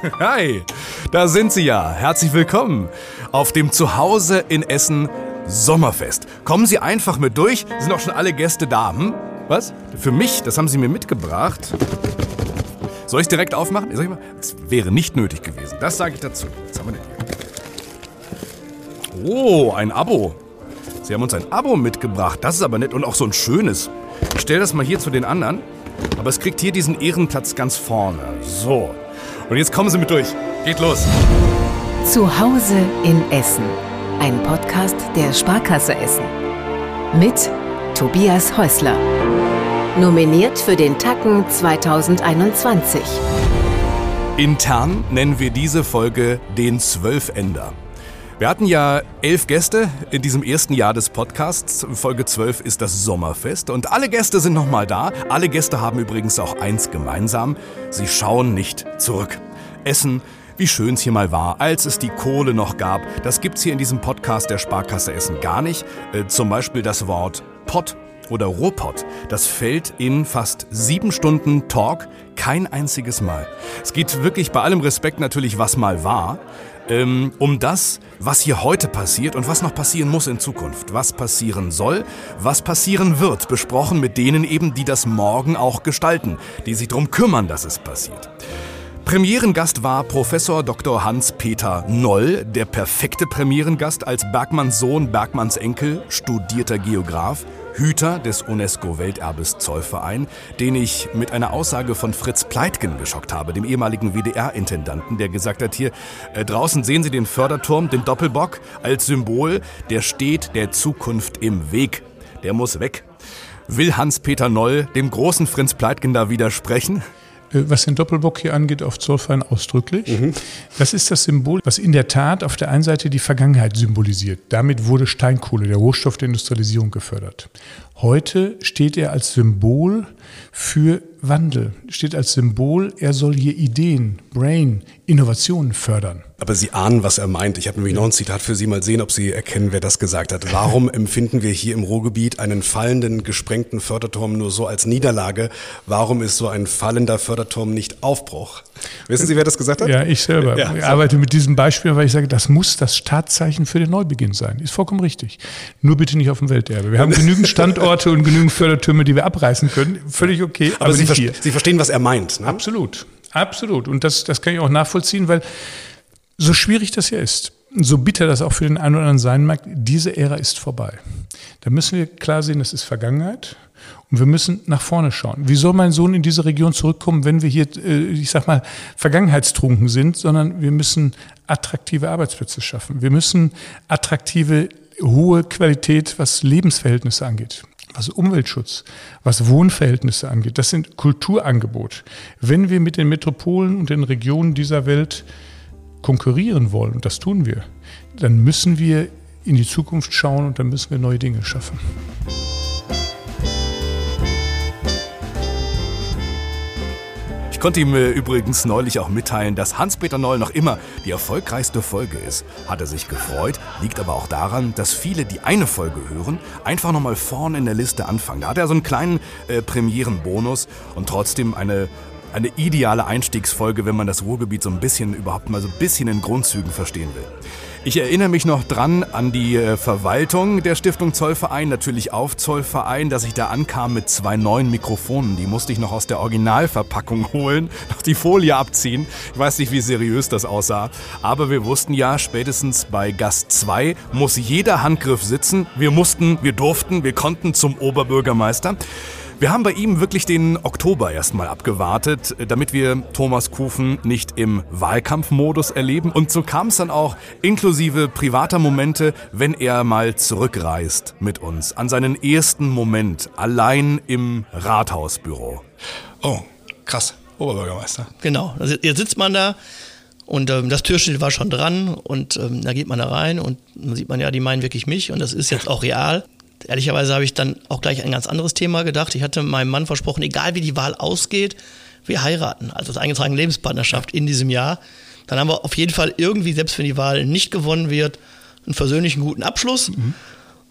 Hi, da sind Sie ja. Herzlich willkommen auf dem Zuhause in Essen Sommerfest. Kommen Sie einfach mit durch. Sind auch schon alle Gäste da. Hm? Was? Für mich, das haben Sie mir mitgebracht. Soll ich direkt aufmachen? Sag ich mal, das wäre nicht nötig gewesen. Das sage ich dazu. Was haben wir denn hier? Oh, ein Abo. Sie haben uns ein Abo mitgebracht. Das ist aber nett und auch so ein schönes. Ich stelle das mal hier zu den anderen. Aber es kriegt hier diesen Ehrenplatz ganz vorne. So. Und jetzt kommen Sie mit durch. Geht los. Zuhause in Essen. Ein Podcast der Sparkasse Essen. Mit Tobias Häusler. Nominiert für den Tacken 2021. Intern nennen wir diese Folge den Zwölfender. Wir hatten ja elf Gäste in diesem ersten Jahr des Podcasts. Folge 12 ist das Sommerfest und alle Gäste sind nochmal da. Alle Gäste haben übrigens auch eins gemeinsam. Sie schauen nicht zurück. Essen, wie schön es hier mal war, als es die Kohle noch gab. Das gibt's hier in diesem Podcast der Sparkasse Essen gar nicht. Äh, zum Beispiel das Wort Pott oder Ruhrpott. Das fällt in fast sieben Stunden Talk kein einziges Mal. Es geht wirklich bei allem Respekt natürlich, was mal war ähm, um das, was hier heute passiert und was noch passieren muss in Zukunft. Was passieren soll, was passieren wird, besprochen mit denen eben, die das morgen auch gestalten, die sich darum kümmern, dass es passiert. Premierengast war Professor Dr. Hans-Peter Noll, der perfekte Premierengast als Bergmanns Sohn, Bergmanns Enkel, studierter Geograf, Hüter des UNESCO-Welterbes Zollverein, den ich mit einer Aussage von Fritz Pleitgen geschockt habe, dem ehemaligen WDR-Intendanten, der gesagt hat, hier äh, draußen sehen Sie den Förderturm, den Doppelbock als Symbol, der steht der Zukunft im Weg. Der muss weg. Will Hans-Peter Noll dem großen Fritz Pleitgen da widersprechen? Äh, was den Doppelbock hier angeht, auf Zollverein ausdrücklich. Mhm. Das ist das Symbol, was in der Tat auf der einen Seite die Vergangenheit symbolisiert. Damit wurde Steinkohle, der Rohstoff der Industrialisierung, gefördert. Heute steht er als Symbol für Wandel, steht als Symbol, er soll hier Ideen, Brain, Innovationen fördern. Aber Sie ahnen, was er meint. Ich habe nämlich noch ein Zitat für Sie. Mal sehen, ob Sie erkennen, wer das gesagt hat. Warum empfinden wir hier im Ruhrgebiet einen fallenden, gesprengten Förderturm nur so als Niederlage? Warum ist so ein fallender Förderturm nicht Aufbruch? Wissen Sie, wer das gesagt hat? Ja, ich selber. Ja, ich arbeite mit diesem Beispiel, weil ich sage, das muss das Startzeichen für den Neubeginn sein. Ist vollkommen richtig. Nur bitte nicht auf dem Welterbe. Wir haben genügend Standorte und genügend Fördertürme, die wir abreißen können. Völlig okay. Aber, aber Sie, ver Sie, verstehen, was er meint. Ne? Absolut. Absolut. Und das, das kann ich auch nachvollziehen, weil so schwierig das hier ist, so bitter das auch für den einen oder anderen sein mag, diese Ära ist vorbei. Da müssen wir klar sehen, das ist Vergangenheit. Und wir müssen nach vorne schauen. Wie soll mein Sohn in diese Region zurückkommen, wenn wir hier, äh, ich sag mal, vergangenheitstrunken sind, sondern wir müssen attraktive Arbeitsplätze schaffen. Wir müssen attraktive, hohe Qualität, was Lebensverhältnisse angeht was Umweltschutz, was Wohnverhältnisse angeht. Das sind Kulturangebote. Wenn wir mit den Metropolen und den Regionen dieser Welt konkurrieren wollen, und das tun wir, dann müssen wir in die Zukunft schauen und dann müssen wir neue Dinge schaffen. Ich konnte ihm äh, übrigens neulich auch mitteilen, dass Hans-Peter Noll noch immer die erfolgreichste Folge ist. Hat er sich gefreut, liegt aber auch daran, dass viele, die eine Folge hören, einfach nochmal vorne in der Liste anfangen. Da hat er so einen kleinen äh, Premierenbonus und trotzdem eine eine ideale Einstiegsfolge, wenn man das Ruhrgebiet so ein bisschen überhaupt mal so ein bisschen in Grundzügen verstehen will. Ich erinnere mich noch dran an die äh, Verwaltung der Stiftung Zollverein, natürlich auf Zollverein, dass ich da ankam mit zwei neuen Mikrofonen. Die musste ich noch aus der Originalverpackung holen, noch die Folie abziehen. Ich weiß nicht, wie seriös das aussah. Aber wir wussten ja, spätestens bei Gast 2 muss jeder Handgriff sitzen. Wir mussten, wir durften, wir konnten zum Oberbürgermeister. Wir haben bei ihm wirklich den Oktober erstmal abgewartet, damit wir Thomas Kufen nicht im Wahlkampfmodus erleben. Und so kam es dann auch inklusive privater Momente, wenn er mal zurückreist mit uns an seinen ersten Moment allein im Rathausbüro. Oh, krass. Oberbürgermeister. Genau. Also jetzt sitzt man da und ähm, das Türschild war schon dran und ähm, da geht man da rein und dann sieht man ja, die meinen wirklich mich und das ist jetzt auch real ehrlicherweise habe ich dann auch gleich ein ganz anderes Thema gedacht. Ich hatte meinem Mann versprochen, egal wie die Wahl ausgeht, wir heiraten, also als eingetragene Lebenspartnerschaft in diesem Jahr. Dann haben wir auf jeden Fall irgendwie, selbst wenn die Wahl nicht gewonnen wird, einen versöhnlichen guten Abschluss. Mhm.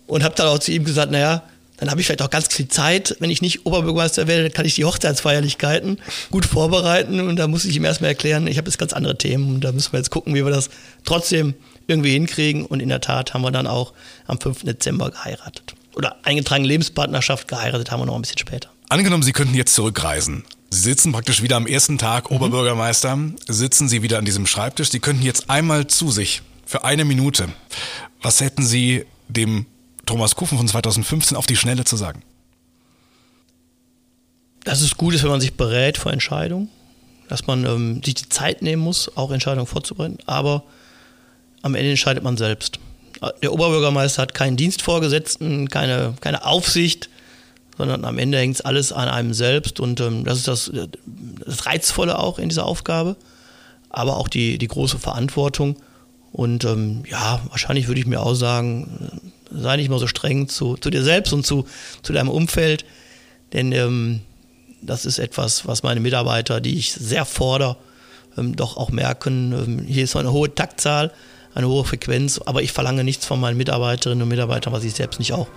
Und habe dann auch zu ihm gesagt, naja, dann habe ich vielleicht auch ganz viel Zeit. Wenn ich nicht Oberbürgermeister werde, dann kann ich die Hochzeitsfeierlichkeiten gut vorbereiten und da muss ich ihm erstmal erklären, ich habe jetzt ganz andere Themen und da müssen wir jetzt gucken, wie wir das trotzdem irgendwie hinkriegen. Und in der Tat haben wir dann auch am 5. Dezember geheiratet. Oder eingetragene Lebenspartnerschaft geheiratet haben wir noch ein bisschen später. Angenommen, Sie könnten jetzt zurückreisen. Sie sitzen praktisch wieder am ersten Tag Oberbürgermeister, sitzen Sie wieder an diesem Schreibtisch. Sie könnten jetzt einmal zu sich für eine Minute. Was hätten Sie dem Thomas Kufen von 2015 auf die Schnelle zu sagen? Dass es gut ist, wenn man sich berät vor Entscheidungen, dass man ähm, sich die Zeit nehmen muss, auch Entscheidungen vorzubereiten, aber am Ende entscheidet man selbst. Der Oberbürgermeister hat keinen Dienstvorgesetzten, keine, keine Aufsicht, sondern am Ende hängt es alles an einem selbst und ähm, das ist das, das Reizvolle auch in dieser Aufgabe, aber auch die, die große Verantwortung. Und ähm, ja, wahrscheinlich würde ich mir auch sagen, sei nicht mal so streng zu, zu dir selbst und zu, zu deinem Umfeld, denn ähm, das ist etwas, was meine Mitarbeiter, die ich sehr fordere, ähm, doch auch merken. Ähm, hier ist eine hohe Taktzahl, eine hohe Frequenz, aber ich verlange nichts von meinen Mitarbeiterinnen und Mitarbeitern, was ich selbst nicht auch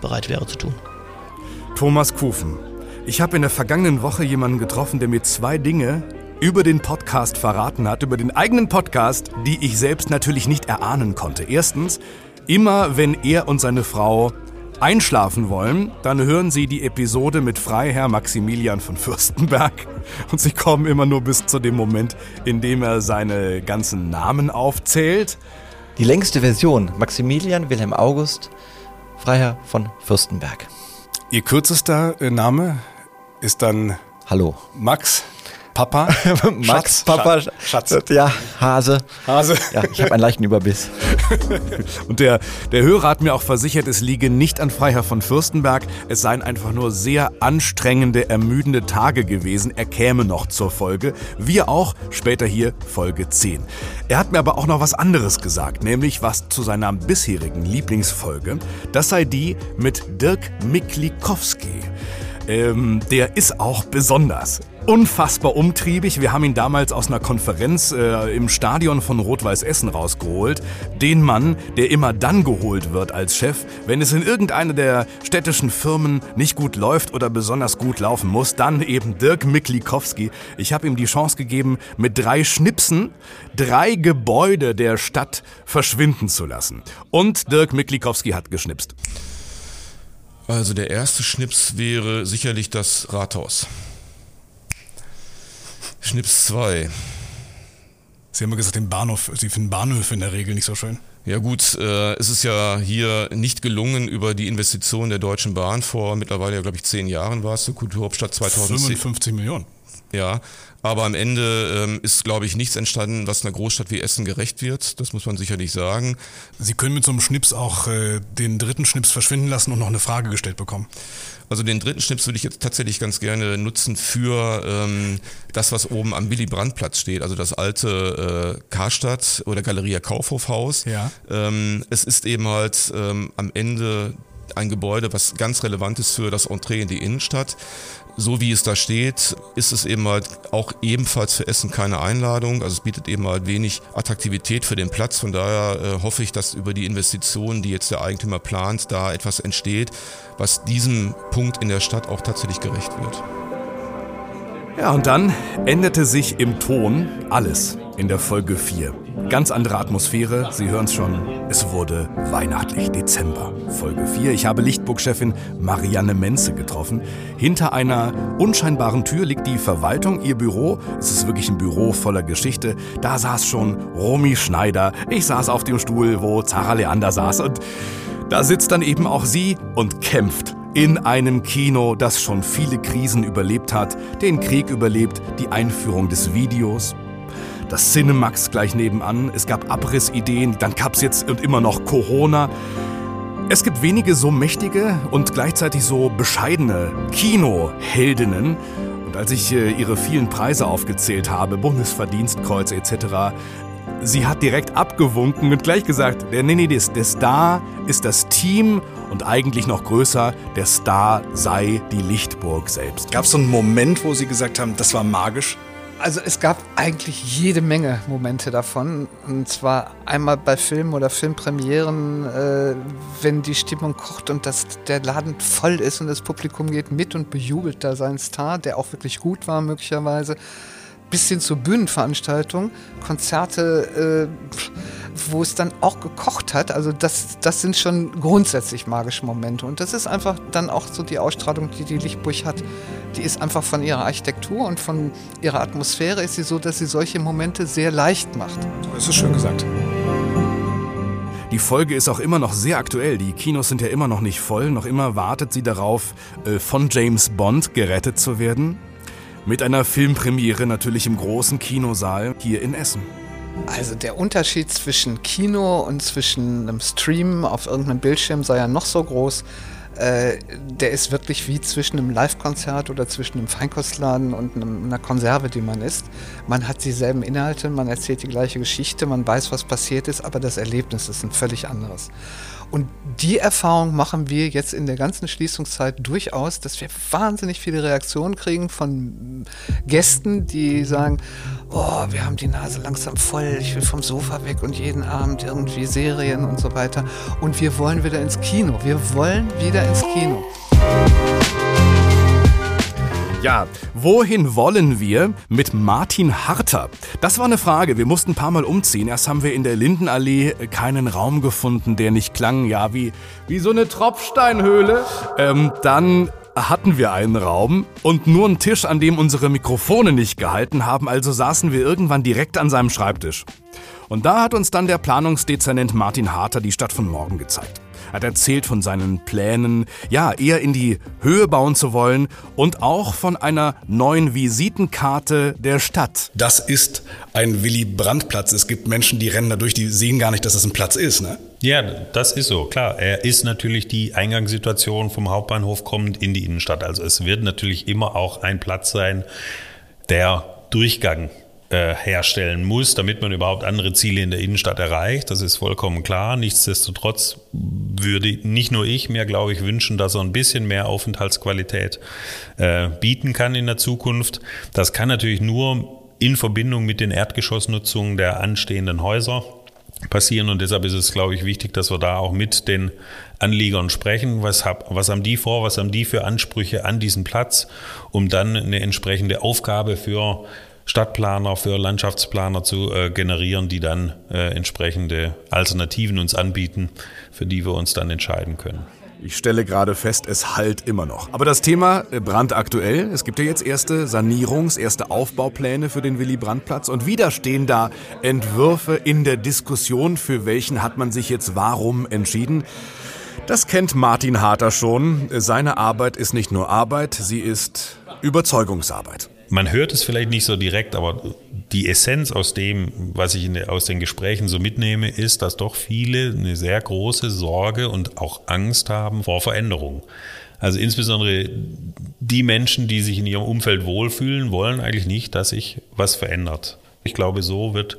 bereit wäre zu tun. Thomas Kufen. Ich habe in der vergangenen Woche jemanden getroffen, der mir zwei Dinge über den Podcast verraten hat, über den eigenen Podcast, die ich selbst natürlich nicht erahnen konnte. Erstens, immer wenn er und seine Frau einschlafen wollen, dann hören Sie die Episode mit Freiherr Maximilian von Fürstenberg und Sie kommen immer nur bis zu dem Moment, in dem er seine ganzen Namen aufzählt. Die längste Version, Maximilian Wilhelm August, Freiherr von Fürstenberg. Ihr kürzester Name ist dann Hallo. Max Papa? Max, Schatz, Papa, Schatz. Ja, Hase. Hase. Ja, ich habe einen leichten Überbiss. Und der, der Hörer hat mir auch versichert, es liege nicht an Freiherr von Fürstenberg. Es seien einfach nur sehr anstrengende, ermüdende Tage gewesen. Er käme noch zur Folge. Wir auch, später hier Folge 10. Er hat mir aber auch noch was anderes gesagt, nämlich was zu seiner bisherigen Lieblingsfolge. Das sei die mit Dirk Miklikowski. Ähm, der ist auch besonders unfassbar umtriebig. Wir haben ihn damals aus einer Konferenz äh, im Stadion von Rot-Weiß Essen rausgeholt. Den Mann, der immer dann geholt wird als Chef, wenn es in irgendeiner der städtischen Firmen nicht gut läuft oder besonders gut laufen muss, dann eben Dirk Miklikowski. Ich habe ihm die Chance gegeben, mit drei Schnipsen drei Gebäude der Stadt verschwinden zu lassen. Und Dirk Miklikowski hat geschnipst. Also der erste Schnips wäre sicherlich das Rathaus. Schnips 2. Sie haben ja gesagt, den Bahnhof, Sie finden Bahnhöfe in der Regel nicht so schön. Ja gut, äh, es ist ja hier nicht gelungen über die Investition der Deutschen Bahn vor mittlerweile, ja, glaube ich, zehn Jahren war es, zur Kulturhauptstadt 2010. 55 Millionen. Ja, aber am Ende ähm, ist, glaube ich, nichts entstanden, was einer Großstadt wie Essen gerecht wird. Das muss man sicherlich sagen. Sie können mit so einem Schnips auch äh, den dritten Schnips verschwinden lassen und noch eine Frage gestellt bekommen. Also den dritten Schnips würde ich jetzt tatsächlich ganz gerne nutzen für ähm, das, was oben am Willy Brandt-Platz steht, also das alte äh, Karstadt oder Galeria Kaufhofhaus. Ja. Ähm, es ist eben halt ähm, am Ende ein Gebäude, was ganz relevant ist für das Entree in die Innenstadt. So wie es da steht, ist es eben halt auch ebenfalls für Essen keine Einladung. Also es bietet eben halt wenig Attraktivität für den Platz. Von daher äh, hoffe ich, dass über die Investitionen, die jetzt der Eigentümer plant, da etwas entsteht, was diesem Punkt in der Stadt auch tatsächlich gerecht wird. Ja, und dann änderte sich im Ton alles in der Folge 4. Ganz andere Atmosphäre, Sie hören es schon, es wurde weihnachtlich, Dezember. Folge 4, ich habe Lichtburg-Chefin Marianne Menze getroffen. Hinter einer unscheinbaren Tür liegt die Verwaltung, ihr Büro. Es ist wirklich ein Büro voller Geschichte. Da saß schon Romy Schneider. Ich saß auf dem Stuhl, wo Zara Leander saß. Und da sitzt dann eben auch sie und kämpft in einem Kino, das schon viele Krisen überlebt hat, den Krieg überlebt, die Einführung des Videos, das Cinemax gleich nebenan, es gab Abrissideen, dann gab es jetzt und immer noch Corona. Es gibt wenige so mächtige und gleichzeitig so bescheidene Kinoheldinnen. Und als ich äh, ihre vielen Preise aufgezählt habe, Bundesverdienstkreuz etc., sie hat direkt abgewunken und gleich gesagt, der, nee, nee, der Star ist das Team und eigentlich noch größer, der Star sei die Lichtburg selbst. Gab es so einen Moment, wo Sie gesagt haben, das war magisch? Also es gab eigentlich jede Menge Momente davon. Und zwar einmal bei Filmen oder Filmpremieren, äh, wenn die Stimmung kocht und das, der Laden voll ist und das Publikum geht mit und bejubelt da seinen Star, der auch wirklich gut war möglicherweise bis hin zur Bühnenveranstaltung, Konzerte, äh, wo es dann auch gekocht hat. Also das, das sind schon grundsätzlich magische Momente. Und das ist einfach dann auch so die Ausstrahlung, die die Lichtburg hat. Die ist einfach von ihrer Architektur und von ihrer Atmosphäre ist sie so, dass sie solche Momente sehr leicht macht. Das ist schön gesagt. Die Folge ist auch immer noch sehr aktuell. Die Kinos sind ja immer noch nicht voll. Noch immer wartet sie darauf, äh, von James Bond gerettet zu werden. Mit einer Filmpremiere natürlich im großen Kinosaal hier in Essen. Also der Unterschied zwischen Kino und zwischen einem Stream auf irgendeinem Bildschirm sei ja noch so groß. Äh, der ist wirklich wie zwischen einem Live-Konzert oder zwischen einem Feinkostladen und einem, einer Konserve, die man isst. Man hat dieselben Inhalte, man erzählt die gleiche Geschichte, man weiß, was passiert ist, aber das Erlebnis ist ein völlig anderes. Und die Erfahrung machen wir jetzt in der ganzen Schließungszeit durchaus, dass wir wahnsinnig viele Reaktionen kriegen von Gästen, die sagen, oh, wir haben die Nase langsam voll, ich will vom Sofa weg und jeden Abend irgendwie Serien und so weiter. Und wir wollen wieder ins Kino. Wir wollen wieder ins Kino. Ja, wohin wollen wir mit Martin Harter? Das war eine Frage. Wir mussten ein paar Mal umziehen. Erst haben wir in der Lindenallee keinen Raum gefunden, der nicht klang, ja, wie, wie so eine Tropfsteinhöhle. Ähm, dann hatten wir einen Raum und nur einen Tisch, an dem unsere Mikrofone nicht gehalten haben, also saßen wir irgendwann direkt an seinem Schreibtisch. Und da hat uns dann der Planungsdezernent Martin Harter die Stadt von morgen gezeigt hat erzählt von seinen Plänen, ja, eher in die Höhe bauen zu wollen und auch von einer neuen Visitenkarte der Stadt. Das ist ein Willy Brandt-Platz. Es gibt Menschen, die rennen da durch, die sehen gar nicht, dass das ein Platz ist, ne? Ja, das ist so, klar. Er ist natürlich die Eingangssituation vom Hauptbahnhof kommend in die Innenstadt. Also es wird natürlich immer auch ein Platz sein, der Durchgang äh, herstellen muss, damit man überhaupt andere Ziele in der Innenstadt erreicht. Das ist vollkommen klar. Nichtsdestotrotz würde nicht nur ich mir, glaube ich, wünschen, dass er ein bisschen mehr Aufenthaltsqualität äh, bieten kann in der Zukunft. Das kann natürlich nur in Verbindung mit den Erdgeschossnutzungen der anstehenden Häuser passieren und deshalb ist es, glaube ich, wichtig, dass wir da auch mit den Anliegern sprechen. Was, hab, was haben die vor? Was haben die für Ansprüche an diesen Platz, um dann eine entsprechende Aufgabe für Stadtplaner, für Landschaftsplaner zu äh, generieren, die dann äh, entsprechende Alternativen uns anbieten, für die wir uns dann entscheiden können. Ich stelle gerade fest, es halt immer noch. Aber das Thema äh, brandaktuell. Es gibt ja jetzt erste Sanierungs-, erste Aufbaupläne für den Willy-Brandt-Platz. Und wieder stehen da Entwürfe in der Diskussion, für welchen hat man sich jetzt warum entschieden. Das kennt Martin Harter schon. Seine Arbeit ist nicht nur Arbeit, sie ist Überzeugungsarbeit man hört es vielleicht nicht so direkt, aber die Essenz aus dem, was ich der, aus den Gesprächen so mitnehme, ist, dass doch viele eine sehr große Sorge und auch Angst haben vor Veränderung. Also insbesondere die Menschen, die sich in ihrem Umfeld wohlfühlen, wollen eigentlich nicht, dass sich was verändert. Ich glaube, so wird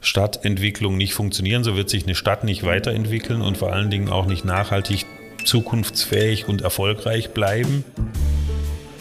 Stadtentwicklung nicht funktionieren, so wird sich eine Stadt nicht weiterentwickeln und vor allen Dingen auch nicht nachhaltig zukunftsfähig und erfolgreich bleiben.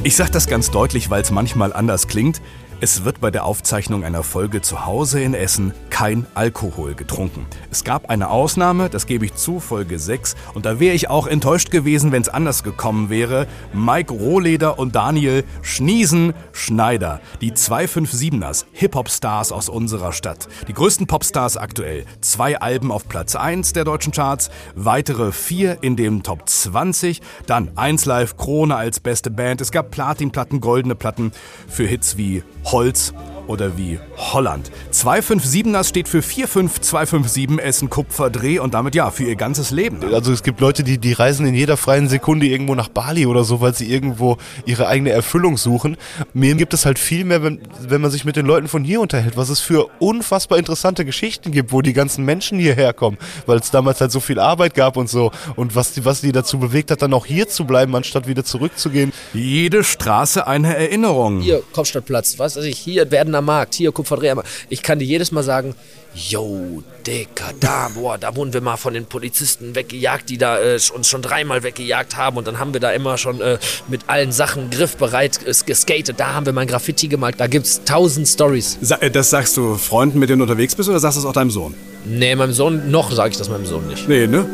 Ich sage das ganz deutlich, weil es manchmal anders klingt. Es wird bei der Aufzeichnung einer Folge zu Hause in Essen kein Alkohol getrunken. Es gab eine Ausnahme, das gebe ich zu, Folge 6, und da wäre ich auch enttäuscht gewesen, wenn es anders gekommen wäre. Mike Rohleder und Daniel Schniesen Schneider, die 257ers, Hip-Hop-Stars aus unserer Stadt. Die größten Popstars aktuell. Zwei Alben auf Platz 1 der deutschen Charts, weitere vier in dem Top 20, dann 1 Live Krone als beste Band. Es gab Platinplatten, goldene Platten für Hits wie Holz oder wie Holland. 257ers steht für 45257 Essen Kupfer Dreh und damit ja für ihr ganzes Leben. Also es gibt Leute, die, die reisen in jeder freien Sekunde irgendwo nach Bali oder so, weil sie irgendwo ihre eigene Erfüllung suchen. Mir gibt es halt viel mehr, wenn, wenn man sich mit den Leuten von hier unterhält, was es für unfassbar interessante Geschichten gibt, wo die ganzen Menschen hierher kommen, weil es damals halt so viel Arbeit gab und so und was die, was die dazu bewegt hat, dann auch hier zu bleiben, anstatt wieder zurückzugehen. Jede Straße eine Erinnerung. Hier, Kopfstadtplatz, was weiß ich, hier werden am Essener Markt, hier Kupferdreher. Ich kann dir jedes Mal sagen, yo, Dicker, da, boah, da wurden wir mal von den Polizisten weggejagt, die da äh, uns schon dreimal weggejagt haben und dann haben wir da immer schon äh, mit allen Sachen griffbereit äh, geskatet. Da haben wir mal ein Graffiti gemalt, da gibt's tausend Stories. Sa äh, das sagst du Freunden, mit denen du unterwegs bist oder sagst du es auch deinem Sohn? Nee, meinem Sohn, noch sage ich das meinem Sohn nicht. Nee, ne?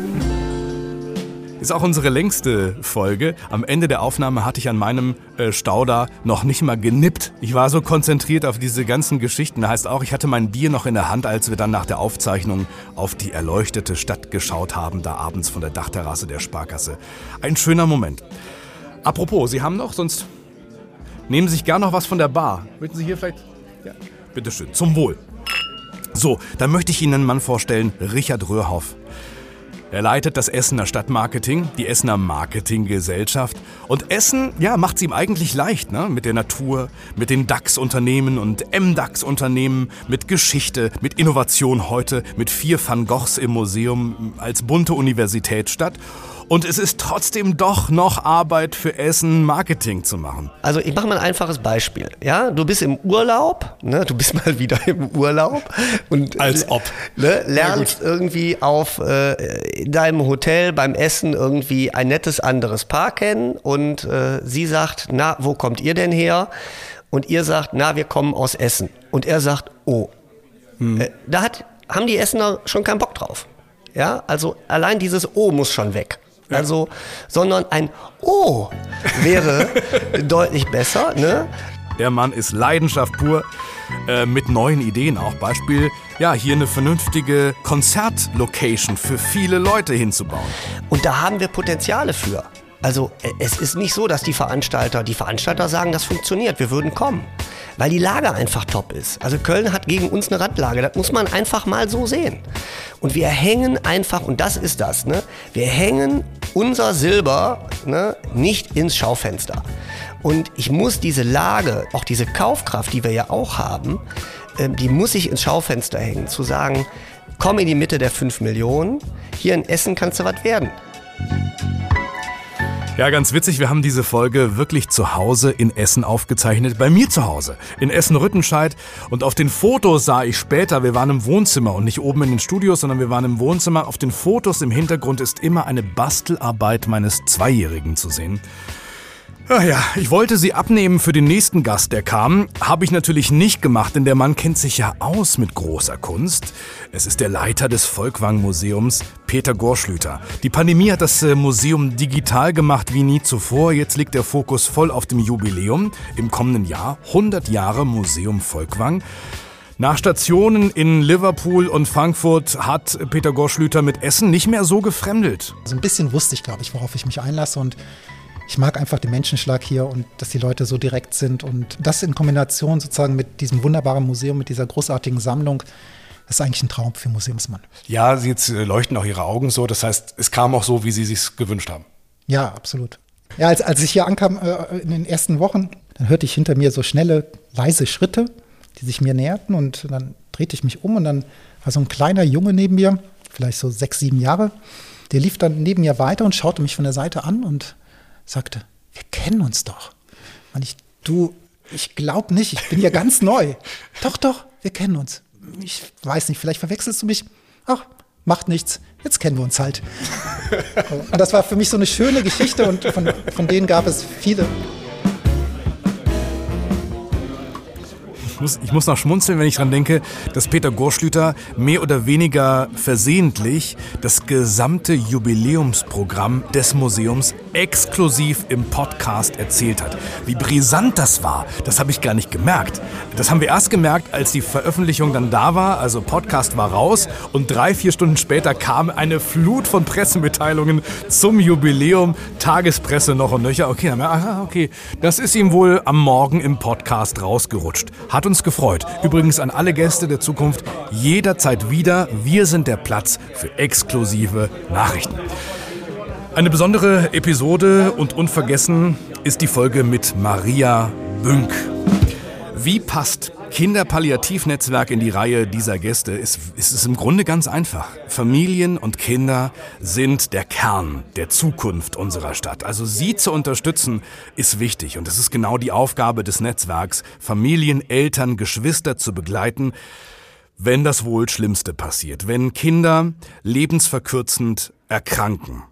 Ist auch unsere längste Folge. Am Ende der Aufnahme hatte ich an meinem äh, Stauder noch nicht mal genippt. Ich war so konzentriert auf diese ganzen Geschichten. Heißt auch, ich hatte mein Bier noch in der Hand, als wir dann nach der Aufzeichnung auf die erleuchtete Stadt geschaut haben, da abends von der Dachterrasse der Sparkasse. Ein schöner Moment. Apropos, Sie haben noch, sonst nehmen Sie sich gern noch was von der Bar. Möchten Sie hier vielleicht? Ja. Bitteschön, zum Wohl. So, dann möchte ich Ihnen einen Mann vorstellen, Richard Röhrhoff. Er leitet das Essener Stadtmarketing, die Essener Marketinggesellschaft. Und Essen, ja, macht es ihm eigentlich leicht, ne? Mit der Natur, mit den DAX-Unternehmen und MDAX-Unternehmen, mit Geschichte, mit Innovation heute, mit vier Van Goghs im Museum als bunte Universitätsstadt. Und es ist trotzdem doch noch Arbeit für Essen Marketing zu machen. Also ich mache mal ein einfaches Beispiel. Ja, du bist im Urlaub, ne? du bist mal wieder im Urlaub und Als ob. ne? lernst irgendwie auf äh, in deinem Hotel beim Essen irgendwie ein nettes anderes Paar kennen und äh, sie sagt, na, wo kommt ihr denn her? Und ihr sagt, na, wir kommen aus Essen. Und er sagt, oh. Äh, da hat, haben die Essener schon keinen Bock drauf. Ja, also allein dieses O muss schon weg. Also, sondern ein O wäre deutlich besser, ne? Der Mann ist Leidenschaft pur, äh, mit neuen Ideen auch. Beispiel, ja, hier eine vernünftige Konzertlocation für viele Leute hinzubauen. Und da haben wir Potenziale für. Also äh, es ist nicht so, dass die Veranstalter, die Veranstalter sagen, das funktioniert, wir würden kommen. Weil die Lage einfach top ist. Also Köln hat gegen uns eine Randlage, das muss man einfach mal so sehen. Und wir hängen einfach, und das ist das, ne? wir hängen unser Silber ne, nicht ins Schaufenster. Und ich muss diese Lage, auch diese Kaufkraft, die wir ja auch haben, ähm, die muss ich ins Schaufenster hängen, zu sagen, komm in die Mitte der 5 Millionen, hier in Essen kannst du was werden. Ja, ganz witzig, wir haben diese Folge wirklich zu Hause in Essen aufgezeichnet. Bei mir zu Hause, in Essen-Rüttenscheid. Und auf den Fotos sah ich später, wir waren im Wohnzimmer und nicht oben in den Studios, sondern wir waren im Wohnzimmer. Auf den Fotos im Hintergrund ist immer eine Bastelarbeit meines Zweijährigen zu sehen. Ach ja, ich wollte sie abnehmen für den nächsten Gast, der kam. Habe ich natürlich nicht gemacht, denn der Mann kennt sich ja aus mit großer Kunst. Es ist der Leiter des Volkwang-Museums, Peter Gorschlüter. Die Pandemie hat das äh, Museum digital gemacht wie nie zuvor. Jetzt liegt der Fokus voll auf dem Jubiläum. Im kommenden Jahr 100 Jahre Museum Volkwang. Nach Stationen in Liverpool und Frankfurt hat Peter Gorschlüter mit Essen nicht mehr so gefremdelt. So ein bisschen wusste ich, glaube ich, worauf ich mich einlasse und ich mag einfach den Menschenschlag hier und dass die Leute so direkt sind und das in Kombination sozusagen mit diesem wunderbaren Museum, mit dieser großartigen Sammlung, das ist eigentlich ein Traum für Museumsmann. Ja, Sie jetzt äh, leuchten auch Ihre Augen so. Das heißt, es kam auch so, wie Sie sich gewünscht haben. Ja, absolut. Ja, als, als ich hier ankam äh, in den ersten Wochen, dann hörte ich hinter mir so schnelle, leise Schritte, die sich mir näherten und dann drehte ich mich um und dann war so ein kleiner Junge neben mir, vielleicht so sechs, sieben Jahre, der lief dann neben mir weiter und schaute mich von der Seite an und sagte, wir kennen uns doch. Und ich, du, ich glaube nicht, ich bin ja ganz neu. Doch, doch, wir kennen uns. Ich weiß nicht, vielleicht verwechselst du mich. Ach, macht nichts. Jetzt kennen wir uns halt. Und das war für mich so eine schöne Geschichte und von, von denen gab es viele. Ich muss, ich muss noch schmunzeln, wenn ich dran denke, dass Peter Gorschlüter mehr oder weniger versehentlich das gesamte Jubiläumsprogramm des Museums exklusiv im Podcast erzählt hat. Wie brisant das war, das habe ich gar nicht gemerkt. Das haben wir erst gemerkt, als die Veröffentlichung dann da war, also Podcast war raus und drei, vier Stunden später kam eine Flut von Pressemitteilungen zum Jubiläum, Tagespresse noch und nöcher. Okay, okay, das ist ihm wohl am Morgen im Podcast rausgerutscht. Hat uns gefreut. Übrigens an alle Gäste der Zukunft jederzeit wieder. Wir sind der Platz für exklusive Nachrichten. Eine besondere Episode und unvergessen ist die Folge mit Maria Bünk. Wie passt Kinderpalliativnetzwerk in die Reihe dieser Gäste? Es ist, ist im Grunde ganz einfach. Familien und Kinder sind der Kern der Zukunft unserer Stadt. Also sie zu unterstützen ist wichtig und es ist genau die Aufgabe des Netzwerks, Familien, Eltern, Geschwister zu begleiten, wenn das wohl Schlimmste passiert, wenn Kinder lebensverkürzend erkranken.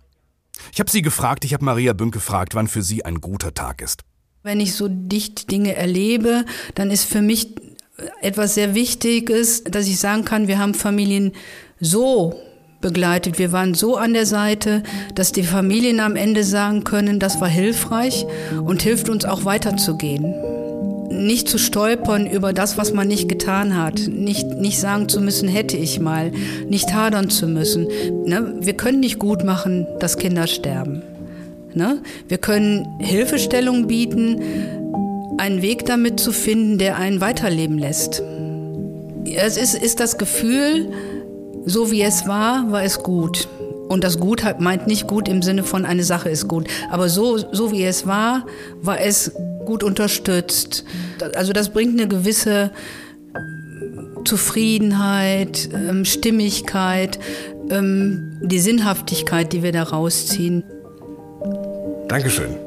Ich habe sie gefragt, ich habe Maria Bünk gefragt, wann für sie ein guter Tag ist. Wenn ich so dicht Dinge erlebe, dann ist für mich etwas sehr Wichtiges, dass ich sagen kann, wir haben Familien so begleitet, wir waren so an der Seite, dass die Familien am Ende sagen können, das war hilfreich und hilft uns auch weiterzugehen. Nicht zu stolpern über das, was man nicht getan hat, nicht, nicht sagen zu müssen, hätte ich mal, nicht hadern zu müssen. Ne? Wir können nicht gut machen, dass Kinder sterben. Ne? Wir können Hilfestellung bieten, einen Weg damit zu finden, der einen weiterleben lässt. Es ist, ist das Gefühl, so wie es war, war es gut. Und das Gut meint nicht gut im Sinne von eine Sache ist gut. Aber so, so wie es war, war es gut unterstützt. Also das bringt eine gewisse Zufriedenheit, ähm, Stimmigkeit, ähm, die Sinnhaftigkeit, die wir da rausziehen. Dankeschön.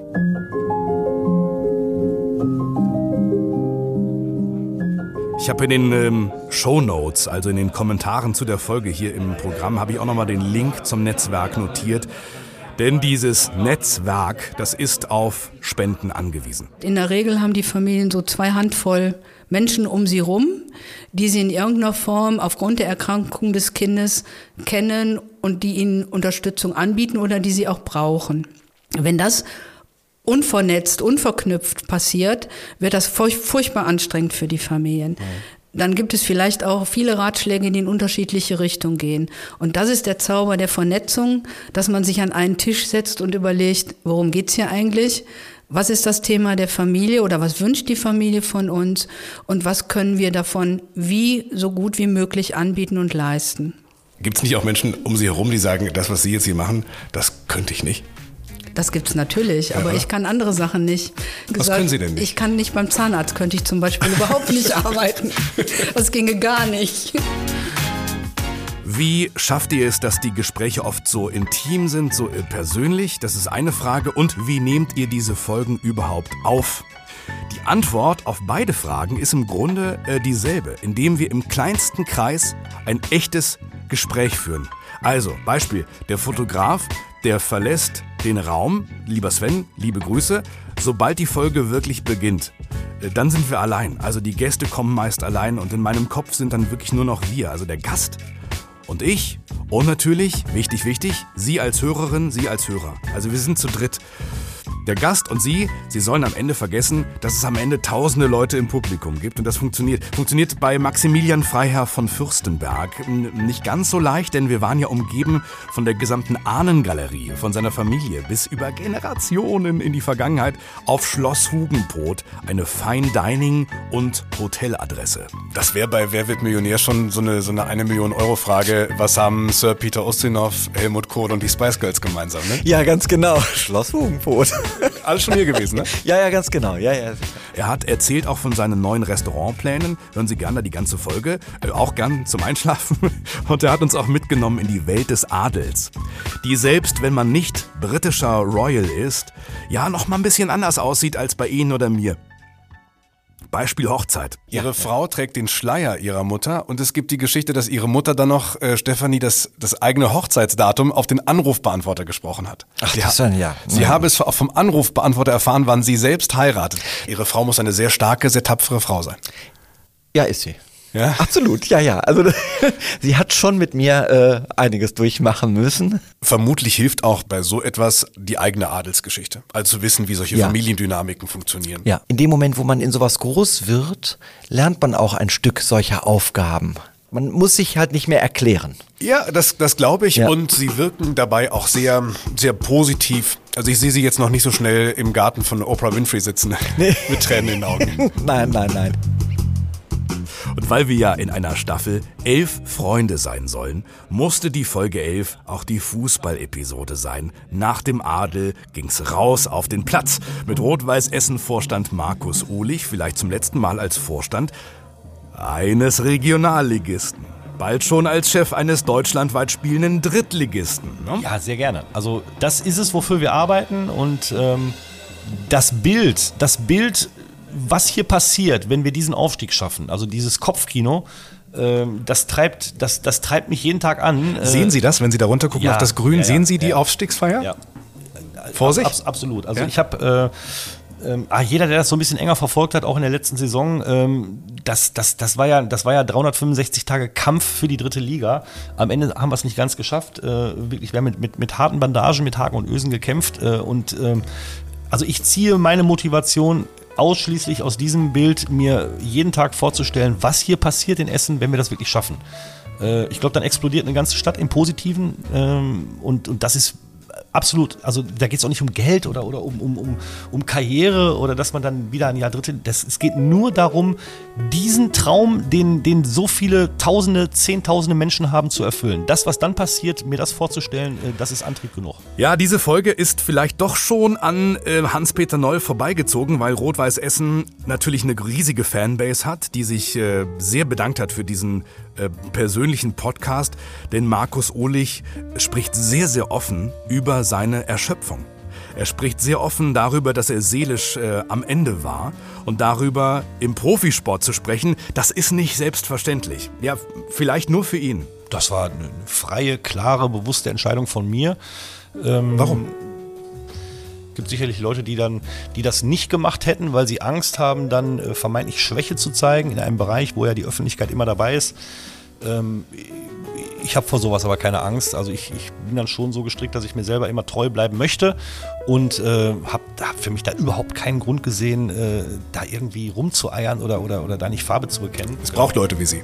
Ich habe in den ähm, Show Notes, also in den Kommentaren zu der Folge hier im Programm, habe ich auch nochmal den Link zum Netzwerk notiert. Denn dieses Netzwerk, das ist auf Spenden angewiesen. In der Regel haben die Familien so zwei Handvoll Menschen um sie rum, die sie in irgendeiner Form aufgrund der Erkrankung des Kindes kennen und die ihnen Unterstützung anbieten oder die sie auch brauchen. Wenn das unvernetzt, unverknüpft passiert, wird das furchtbar anstrengend für die Familien. Dann gibt es vielleicht auch viele Ratschläge, die in unterschiedliche Richtungen gehen. Und das ist der Zauber der Vernetzung, dass man sich an einen Tisch setzt und überlegt, worum geht's hier eigentlich? Was ist das Thema der Familie oder was wünscht die Familie von uns? Und was können wir davon wie so gut wie möglich anbieten und leisten? Gibt es nicht auch Menschen um Sie herum, die sagen, das, was Sie jetzt hier machen, das könnte ich nicht? Das gibt's natürlich, aber ich kann andere Sachen nicht. Gesagt, Was können Sie denn nicht? Ich kann nicht beim Zahnarzt, könnte ich zum Beispiel überhaupt nicht arbeiten. Das ginge gar nicht. Wie schafft ihr es, dass die Gespräche oft so intim sind, so persönlich? Das ist eine Frage. Und wie nehmt ihr diese Folgen überhaupt auf? Die Antwort auf beide Fragen ist im Grunde äh, dieselbe, indem wir im kleinsten Kreis ein echtes Gespräch führen. Also, Beispiel, der Fotograf, der verlässt den Raum, lieber Sven, liebe Grüße, sobald die Folge wirklich beginnt. Äh, dann sind wir allein. Also die Gäste kommen meist allein und in meinem Kopf sind dann wirklich nur noch wir, also der Gast und ich. Und natürlich, wichtig, wichtig, Sie als Hörerin, Sie als Hörer. Also wir sind zu dritt. Der Gast und Sie, Sie sollen am Ende vergessen, dass es am Ende tausende Leute im Publikum gibt. Und das funktioniert. Funktioniert bei Maximilian Freiherr von Fürstenberg. Nicht ganz so leicht, denn wir waren ja umgeben von der gesamten Ahnengalerie, von seiner Familie bis über Generationen in die Vergangenheit auf Schloss Hugenbrot, eine Fine Dining und Hoteladresse. Das wäre bei Wer wird Millionär schon so eine, so eine eine Million Euro Frage. Was haben Sir Peter Ustinov, Helmut Kohl und die Spice Girls gemeinsam? Ne? Ja, ganz genau. Schloss Hugenbrot. Alles schon hier gewesen, ne? ja, ja, ganz genau. Ja, ja. Er hat erzählt auch von seinen neuen Restaurantplänen. Hören Sie gerne die ganze Folge, äh, auch gern zum Einschlafen. Und er hat uns auch mitgenommen in die Welt des Adels, die selbst, wenn man nicht britischer Royal ist, ja noch mal ein bisschen anders aussieht als bei Ihnen oder mir. Beispiel Hochzeit. Ihre ja. Frau trägt den Schleier ihrer Mutter und es gibt die Geschichte, dass ihre Mutter dann noch, äh, Stefanie, das, das eigene Hochzeitsdatum auf den Anrufbeantworter gesprochen hat. Ach, sie das dann, ja. Sie ja. habe es vom Anrufbeantworter erfahren, wann sie selbst heiratet. Ihre Frau muss eine sehr starke, sehr tapfere Frau sein. Ja, ist sie. Ja? Absolut, ja, ja. Also sie hat schon mit mir äh, einiges durchmachen müssen. Vermutlich hilft auch bei so etwas die eigene Adelsgeschichte. Also zu wissen, wie solche ja. Familiendynamiken funktionieren. Ja, in dem Moment, wo man in sowas groß wird, lernt man auch ein Stück solcher Aufgaben. Man muss sich halt nicht mehr erklären. Ja, das, das glaube ich. Ja. Und sie wirken dabei auch sehr, sehr positiv. Also ich sehe sie jetzt noch nicht so schnell im Garten von Oprah Winfrey sitzen. Nee. Mit Tränen in den Augen. nein, nein, nein. Und weil wir ja in einer Staffel elf Freunde sein sollen, musste die Folge 11 auch die Fußballepisode sein. Nach dem Adel ging's raus auf den Platz. Mit Rot-Weiß-Essen-Vorstand Markus Uhlich, vielleicht zum letzten Mal als Vorstand eines Regionalligisten. Bald schon als Chef eines deutschlandweit spielenden Drittligisten. Ne? Ja, sehr gerne. Also das ist es, wofür wir arbeiten und ähm, das Bild, das Bild, was hier passiert, wenn wir diesen Aufstieg schaffen, also dieses Kopfkino, ähm, das treibt, das, das treibt mich jeden Tag an. Äh, Sehen Sie das, wenn Sie da runter gucken ja, auf das Grün? ja, sehen Sie die. Aufstiegsfeier? Ja. Vorsicht. Abs absolut. Also ich habe äh, ah, jeder, der das so ein bisschen enger verfolgt hat, auch in der letzten Saison, ähm, das, das, das, war ja, das war ja 365 Tage Kampf für die dritte Liga. Am Ende haben wir es nicht ganz geschafft. Äh, wirklich, wir haben mit, mit, mit harten Bandagen, mit Haken und Ösen gekämpft. Äh, und ähm, also ich ziehe meine Motivation ausschließlich aus diesem Bild, mir jeden Tag vorzustellen, was hier passiert in Essen, wenn wir das wirklich schaffen. Äh, ich glaube, dann explodiert eine ganze Stadt im Positiven ähm, und, und das ist absolut, also da geht es auch nicht um Geld oder, oder um, um, um, um Karriere oder dass man dann wieder ein Jahr dritte. Das, es geht nur darum, diesen Traum, den, den so viele Tausende, Zehntausende Menschen haben, zu erfüllen. Das, was dann passiert, mir das vorzustellen, äh, das ist Antrieb genug. Ja, diese Folge ist vielleicht doch schon an äh, Hans-Peter Noll vorbeigezogen, weil Rot-Weiß Essen natürlich eine riesige Fanbase hat, die sich äh, sehr bedankt hat für diesen persönlichen Podcast. Denn Markus Ohlich spricht sehr, sehr offen über seine Erschöpfung. Er spricht sehr offen darüber, dass er seelisch äh, am Ende war und darüber im Profisport zu sprechen, das ist nicht selbstverständlich. Ja, vielleicht nur für ihn. Das war eine freie, klare, bewusste Entscheidung von mir. Ähm, Warum? gibt sicherlich Leute, die dann, die das nicht gemacht hätten, weil sie Angst haben, dann äh, vermeintlich Schwäche zu zeigen in einem Bereich, wo ja die Öffentlichkeit immer dabei ist. Ähm, ich habe vor sowas aber keine Angst. Also ich, ich bin dann schon so gestrickt, dass ich mir selber immer treu bleiben möchte und äh, habe hab für mich da überhaupt keinen Grund gesehen, äh, da irgendwie rumzueiern oder, oder, oder da nicht Farbe zu bekennen. Es braucht Leute wie Sie.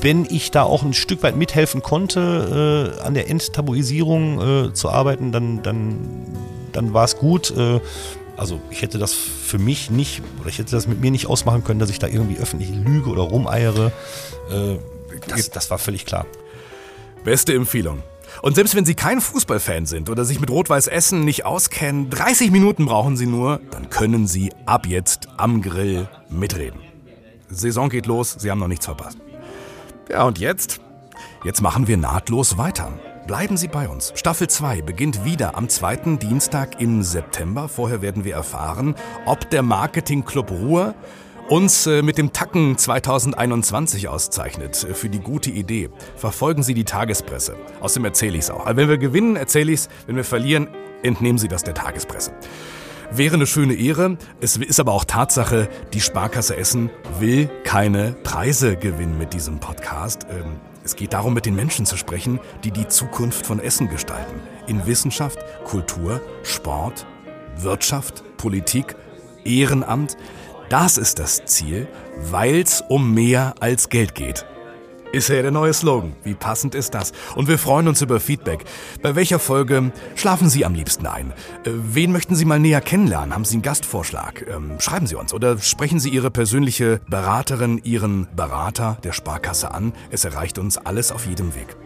Wenn ich da auch ein Stück weit mithelfen konnte, äh, an der Enttabuisierung äh, zu arbeiten, dann, dann, dann war es gut. Äh, also ich hätte das für mich nicht, oder ich hätte das mit mir nicht ausmachen können, dass ich da irgendwie öffentlich lüge oder rumeiere. Äh, das, das war völlig klar. Beste Empfehlung. Und selbst wenn Sie kein Fußballfan sind oder sich mit Rot-Weiß Essen nicht auskennen, 30 Minuten brauchen Sie nur, dann können Sie ab jetzt am Grill mitreden. Saison geht los, Sie haben noch nichts verpasst. Ja, und jetzt? Jetzt machen wir nahtlos weiter. Bleiben Sie bei uns. Staffel 2 beginnt wieder am zweiten Dienstag im September. Vorher werden wir erfahren, ob der Marketingclub Ruhr uns äh, mit dem Tacken 2021 auszeichnet äh, für die gute Idee. Verfolgen Sie die Tagespresse. Außerdem erzähle ich es auch. Wenn wir gewinnen, erzähle ich es. Wenn wir verlieren, entnehmen Sie das der Tagespresse. Wäre eine schöne Ehre. Es ist aber auch Tatsache, die Sparkasse Essen will keine Preise gewinnen mit diesem Podcast. Ähm, Es geht darum, mit den Menschen zu sprechen, die die Zukunft von Essen gestalten. In Wissenschaft, Kultur, Sport, Wirtschaft, Politik, Ehrenamt. Das ist das Ziel, weil es um mehr als Geld geht. Ist ja der neue Slogan. Wie passend ist das? Und wir freuen uns über Feedback. Bei welcher Folge schlafen Sie am liebsten ein? Äh, Wen möchten Sie mal näher kennenlernen? Haben Sie einen Gastvorschlag? Ähm, Schreiben Sie uns oder sprechen Sie Ihre persönliche Beraterin, Ihren Berater der Sparkasse an. Es erreicht uns alles auf jedem Weg.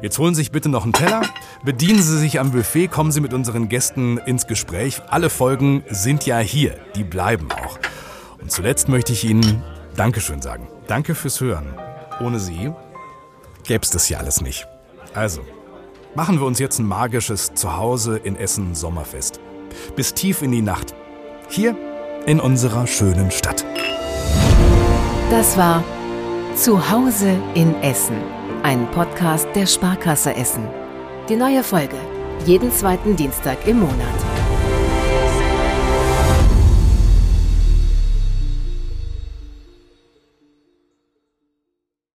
Jetzt holen Sie sich bitte noch einen Teller, bedienen Sie sich am Buffet, kommen Sie mit unseren Gästen ins Gespräch. Alle Folgen sind ja hier, die bleiben auch. Und zuletzt möchte ich Ihnen Dankeschön sagen. Danke fürs Hören. Ohne Sie gäbe es das hier alles nicht. Also, machen wir uns jetzt ein magisches Zuhause in Essen Sommerfest. Bis tief in die Nacht. Hier in unserer schönen Stadt. Das war Zuhause in Essen, ein Podcast der Sparkasse Essen. Die neue Folge, jeden zweiten Dienstag im Monat.